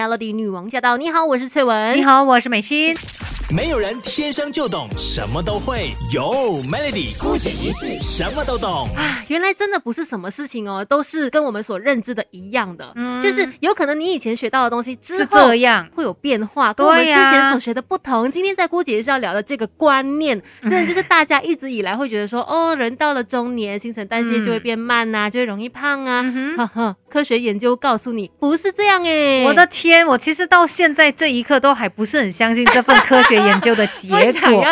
Melody 女王驾到！你好，我是翠文。你好，我是美心。没有人天生就懂什么都会，有 Melody 姑姐仪式什么都懂啊！原来真的不是什么事情哦，都是跟我们所认知的一样的。嗯，就是有可能你以前学到的东西之后这样会有变化，跟我们之前所学的不同。今天在姑姐仪式要聊的这个观念，真的就是大家一直以来会觉得说，哦，人到了中年，新陈代谢就会变慢呐，就会容易胖啊。呵呵，科学研究告诉你不是这样哎！我的天，我其实到现在这一刻都还不是很相信这份科学。研究的结 果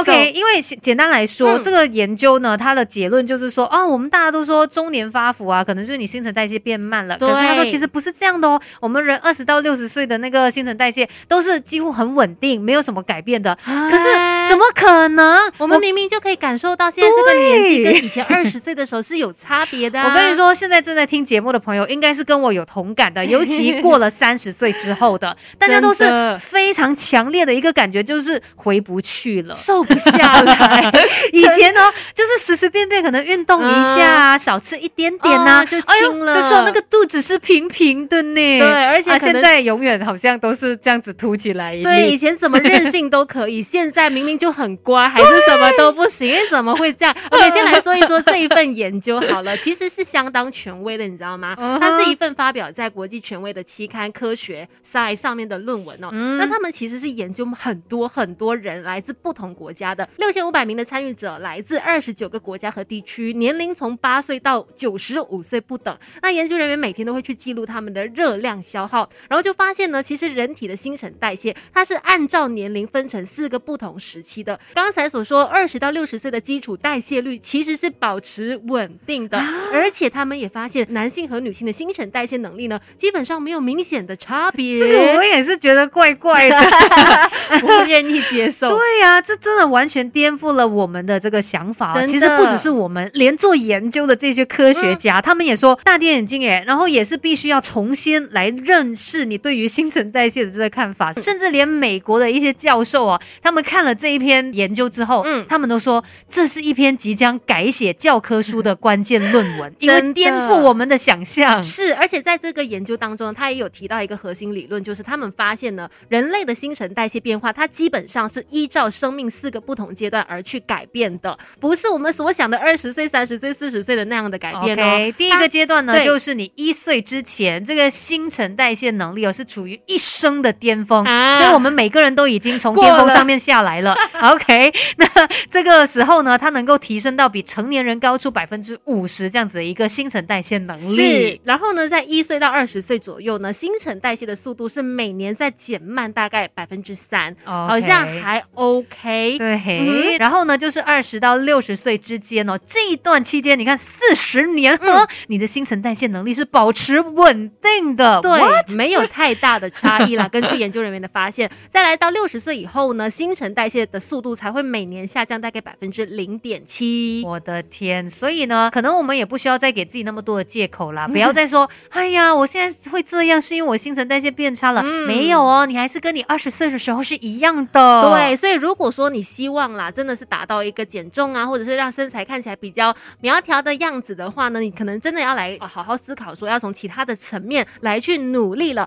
，OK，因为简单来说，这个研究呢，它的结论就是说，哦，我们大家都说中年发福啊，可能就是你新陈代谢变慢了。可是他说其实不是这样的哦，我们人二十到六十岁的那个新陈代谢都是几乎很稳定，没有什么改变的。可是怎么可能？我们明明就可以感受到现在这个年纪跟以前二十岁的时候是有差别的。我跟你说，现在正在听节目的朋友应该是跟我有同感的，尤其过了 三十岁之后的，大家都是非常强烈的一个感觉，就是。回不去了，瘦不下来。以前呢，就是随随便便可能运动一下，少吃一点点呐，就轻了。就说那个肚子是平平的呢。对，而且现在永远好像都是这样子凸起来。对，以前怎么任性都可以，现在明明就很乖，还是什么都不行？怎么会这样？OK，先来说一说这一份研究好了，其实是相当权威的，你知道吗？它是一份发表在国际权威的期刊《科学》Science 上面的论文哦。那他们其实是研究很多。很多人来自不同国家的六千五百名的参与者，来自二十九个国家和地区，年龄从八岁到九十五岁不等。那研究人员每天都会去记录他们的热量消耗，然后就发现呢，其实人体的新陈代谢它是按照年龄分成四个不同时期的。刚才所说二十到六十岁的基础代谢率其实是保持稳定的，而且他们也发现男性和女性的新陈代谢能力呢，基本上没有明显的差别。这个我也是觉得怪怪的。不愿意接受，对呀，这真的完全颠覆了我们的这个想法。其实不只是我们，连做研究的这些科学家，他们也说大跌眼镜哎，然后也是必须要重新来认识你对于新陈代谢的这个看法。甚至连美国的一些教授啊，他们看了这一篇研究之后，嗯，他们都说这是一篇即将改写教科书的关键论文，因为颠覆我们的想象。是，而且在这个研究当中，他也有提到一个核心理论，就是他们发现呢，人类的新陈代谢变化，它基本本上是依照生命四个不同阶段而去改变的，不是我们所想的二十岁、三十岁、四十岁的那样的改变哦。第一个阶段呢，就是你一岁之前，这个新陈代谢能力哦是处于一生的巅峰，所以我们每个人都已经从巅峰上面下来了。OK，那这个时候呢，它能够提升到比成年人高出百分之五十这样子的一个新陈代谢能力。是然后呢，在一岁到二十岁左右呢，新陈代谢的速度是每年在减慢大概百分之三。哦。这样还 OK，对。然后呢，就是二十到六十岁之间哦，这一段期间，你看四十年，嗯，你的新陈代谢能力是保持稳定的，对，没有太大的差异啦。根据研究人员的发现，再来到六十岁以后呢，新陈代谢的速度才会每年下降大概百分之零点七。我的天！所以呢，可能我们也不需要再给自己那么多的借口啦，不要再说，哎呀，我现在会这样是因为我新陈代谢变差了。没有哦，你还是跟你二十岁的时候是一样的。对，所以如果说你希望啦，真的是达到一个减重啊，或者是让身材看起来比较苗条的样子的话呢，你可能真的要来好好思考，说要从其他的层面来去努力了。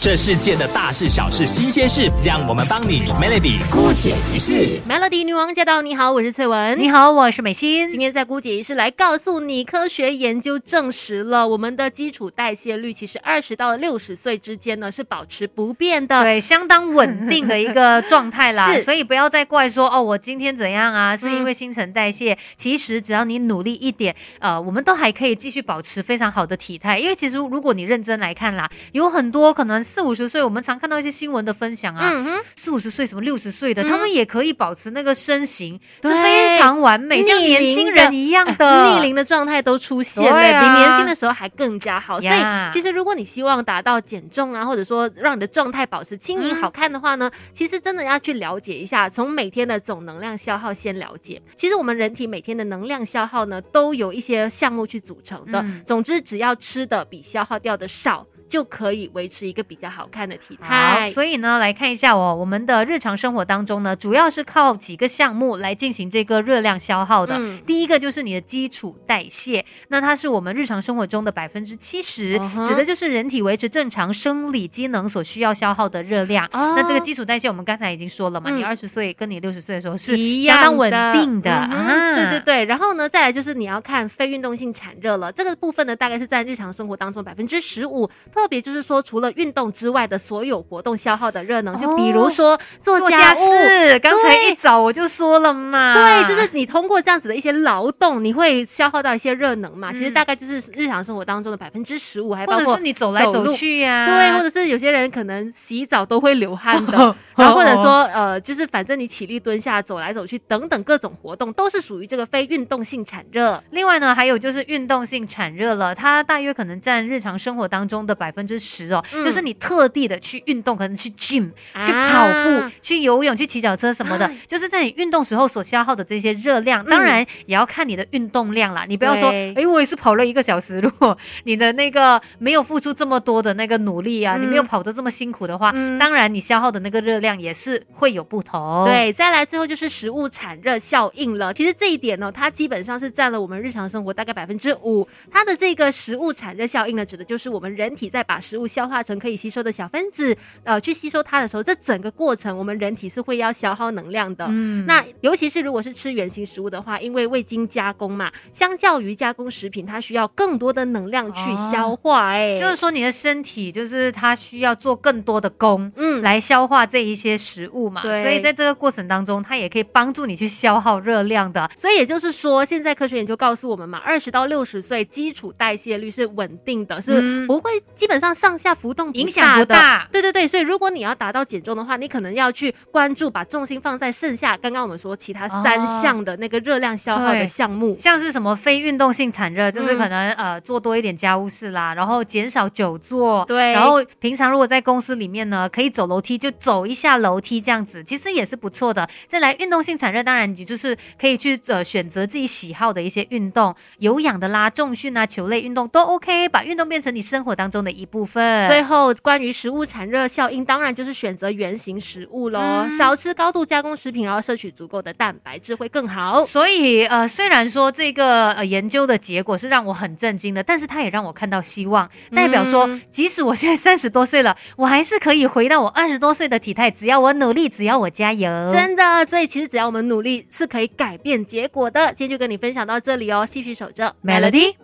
这世界的大事小事新鲜事，让我们帮你 Melody 姑姐一事。Melody 女王驾到，你好，我是翠文，你好，我是美心。今天在姑姐仪式来告诉你，科学研究证实了我们的基础代谢率其实二十到六十岁之间呢是保持不变的，对，相当稳定的一个状态啦。是，所以不要再怪说哦，我今天怎样啊，是因为新陈代谢。其实只要你努力一点，呃，我们都还可以继续保持非常好的体态。因为其实如果你认真来看啦，有很多可能。四五十岁，我们常看到一些新闻的分享啊，四五十岁什么六十岁的，他们也可以保持那个身形是非常完美，像年轻人一样的 逆龄的状态都出现了，比年轻的时候还更加好。所以其实如果你希望达到减重啊，或者说让你的状态保持轻盈好看的话呢，其实真的要去了解一下，从每天的总能量消耗先了解。其实我们人体每天的能量消耗呢，都有一些项目去组成的。总之，只要吃的比消耗掉的少。就可以维持一个比较好看的体，态。所以呢，来看一下哦，我们的日常生活当中呢，主要是靠几个项目来进行这个热量消耗的。嗯第一个就是你的基础代谢，那它是我们日常生活中的百分之七十指的就是人体维持正常生理机能所需要消耗的热量。哦那这个基础代谢，我们刚才已经说了嘛，嗯你二十岁跟你六十岁的时候是一相当稳定的嗯啊。对对对，然后呢，再来就是你要看非运动性产热了，这个部分呢，大概是在日常生活当中百分之十五。特别就是说，除了运动之外的所有活动消耗的热能，就比如说做做家。事，刚才一早我就说了嘛，对，就是你通过这样子的一些劳动，你会消耗到一些热能嘛？其实嗯大概就是日常生活当中的百分之十五，还包括是你走来走去呀、对，或者是有些人可能洗澡都会流汗的哦，然后或者说呃，就是反正你起立蹲下、走来走去等等各种活动，都是属于这个非运动性产热。另外呢，还有就是运动性产热了，它大约可能占日常生活当中的百分之十哦，嗯就是你特地的去运动，可能去 gym、去啊跑步、去游泳、去骑脚车什么的，哎就是在你运动时候所消耗的这些热量，当然也要看你的运动量啦。你不要说，对哎，我也是跑了一个小时，如果你的那个没有付出这么多的那个努力啊，嗯你没有跑得这么辛苦的话，嗯当然你消耗的那个热量也是会有不同。。对，再来最后就是食物产热效应了。其实这一点呢，它基本上是占了我们日常生活大概百分之五。它的这个食物产热效应呢，指的就是我们人体在把食物消化成可以吸收的小分子，呃，去吸收它的时候，这整个过程我们人体是会要消耗能量的。嗯，那尤其是如果是吃原形食物的话，因为未经加工嘛，相较于加工食品，它需要更多的能量去消化、哎、就是说你的身体就是它需要做更多的功。嗯，来消化这一些食物嘛，对所以在这个过程当中，它也可以帮助你去消耗热量的。所以也就是说，现在科学研究告诉我们嘛，二十到六十岁基础代谢率是稳定的，是嗯不会基本上上下浮动影响不。大对对对，所以如果你要达到减重的话，你可能要去关注，把重心放在剩下刚刚我们说其他三哦项的那个热量消耗的项目。像是什么非运动性产热，就是嗯可能、呃做多一点家务事啦，然后减少久坐，对然后平常如果在公司里面呢，可以走楼梯就走一下楼梯这样子，其实也是不错的。再来运动性产热，当然你就是可以去呃选择自己喜好的一些运动，有氧的啦、重训啊、球类运动都 OK，把运动变成你生活当中的一部分。最后，关于食物产热效应，当然就是选择原型食物喽，嗯少吃高度加工食品，然后摄取足够的蛋白质会更好。所以，呃，虽然说这个呃研究的结果是让我很震惊的，但是它也让我看到希望，代表说，嗯即使我现在三十多岁了，我还是可以回到我二十多岁的体态，只要我努力，只要我加油。真的，所以其实只要我们努力，是可以改变结果的。今天就跟你分享到这里哦，继续守着 Melody。